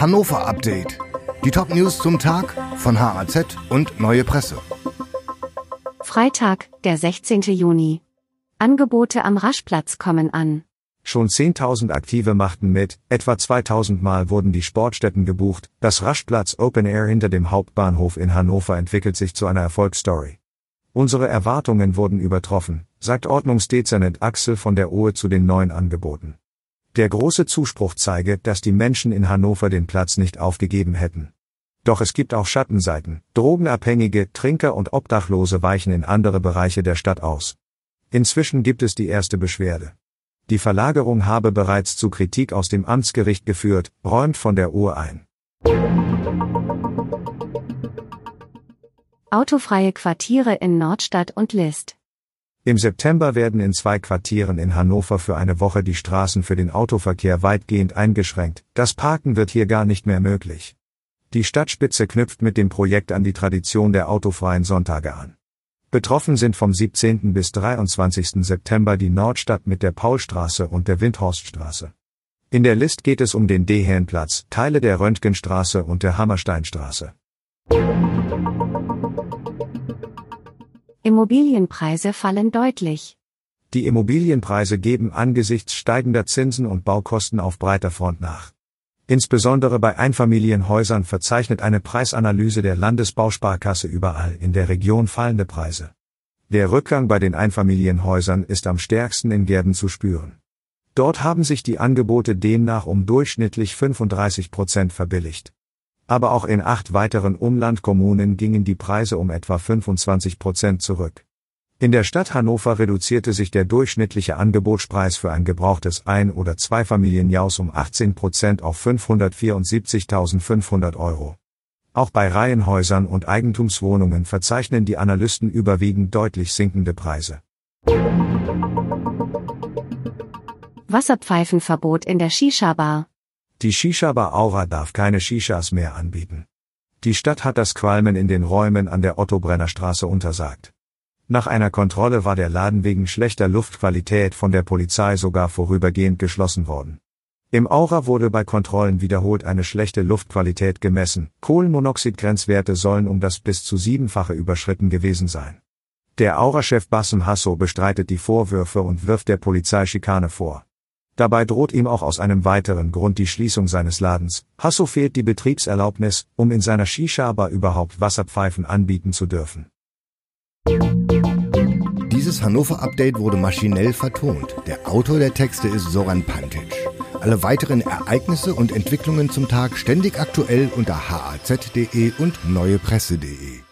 Hannover Update. Die Top News zum Tag von HAZ und Neue Presse. Freitag, der 16. Juni. Angebote am Raschplatz kommen an. Schon 10.000 Aktive machten mit, etwa 2.000 Mal wurden die Sportstätten gebucht, das Raschplatz Open Air hinter dem Hauptbahnhof in Hannover entwickelt sich zu einer Erfolgsstory. Unsere Erwartungen wurden übertroffen, sagt Ordnungsdezernent Axel von der Ohe zu den neuen Angeboten. Der große Zuspruch zeige, dass die Menschen in Hannover den Platz nicht aufgegeben hätten. Doch es gibt auch Schattenseiten. Drogenabhängige, Trinker und Obdachlose weichen in andere Bereiche der Stadt aus. Inzwischen gibt es die erste Beschwerde. Die Verlagerung habe bereits zu Kritik aus dem Amtsgericht geführt, räumt von der Uhr ein. Autofreie Quartiere in Nordstadt und List. Im September werden in zwei Quartieren in Hannover für eine Woche die Straßen für den Autoverkehr weitgehend eingeschränkt. Das Parken wird hier gar nicht mehr möglich. Die Stadtspitze knüpft mit dem Projekt an die Tradition der autofreien Sonntage an. Betroffen sind vom 17. bis 23. September die Nordstadt mit der Paulstraße und der Windhorststraße. In der List geht es um den Dehenplatz, Teile der Röntgenstraße und der Hammersteinstraße. Immobilienpreise fallen deutlich. Die Immobilienpreise geben angesichts steigender Zinsen und Baukosten auf breiter Front nach. Insbesondere bei Einfamilienhäusern verzeichnet eine Preisanalyse der Landesbausparkasse überall in der Region fallende Preise. Der Rückgang bei den Einfamilienhäusern ist am stärksten in Gärden zu spüren. Dort haben sich die Angebote demnach um durchschnittlich 35 Prozent verbilligt. Aber auch in acht weiteren Umlandkommunen gingen die Preise um etwa 25 Prozent zurück. In der Stadt Hannover reduzierte sich der durchschnittliche Angebotspreis für ein gebrauchtes Ein- oder Zweifamilienhaus um 18 Prozent auf 574.500 Euro. Auch bei Reihenhäusern und Eigentumswohnungen verzeichnen die Analysten überwiegend deutlich sinkende Preise. Wasserpfeifenverbot in der Shisha-Bar. Die Shisha-Bar Aura darf keine Shishas mehr anbieten. Die Stadt hat das Qualmen in den Räumen an der Otto-Brenner-Straße untersagt. Nach einer Kontrolle war der Laden wegen schlechter Luftqualität von der Polizei sogar vorübergehend geschlossen worden. Im Aura wurde bei Kontrollen wiederholt eine schlechte Luftqualität gemessen, Kohlenmonoxidgrenzwerte sollen um das bis zu siebenfache überschritten gewesen sein. Der Aura-Chef Bassem Hasso bestreitet die Vorwürfe und wirft der Polizei Schikane vor. Dabei droht ihm auch aus einem weiteren Grund die Schließung seines Ladens. Hasso fehlt die Betriebserlaubnis, um in seiner Shisha-Bar überhaupt Wasserpfeifen anbieten zu dürfen. Dieses Hannover-Update wurde maschinell vertont. Der Autor der Texte ist Soran Pantic. Alle weiteren Ereignisse und Entwicklungen zum Tag ständig aktuell unter haz.de und neuepresse.de.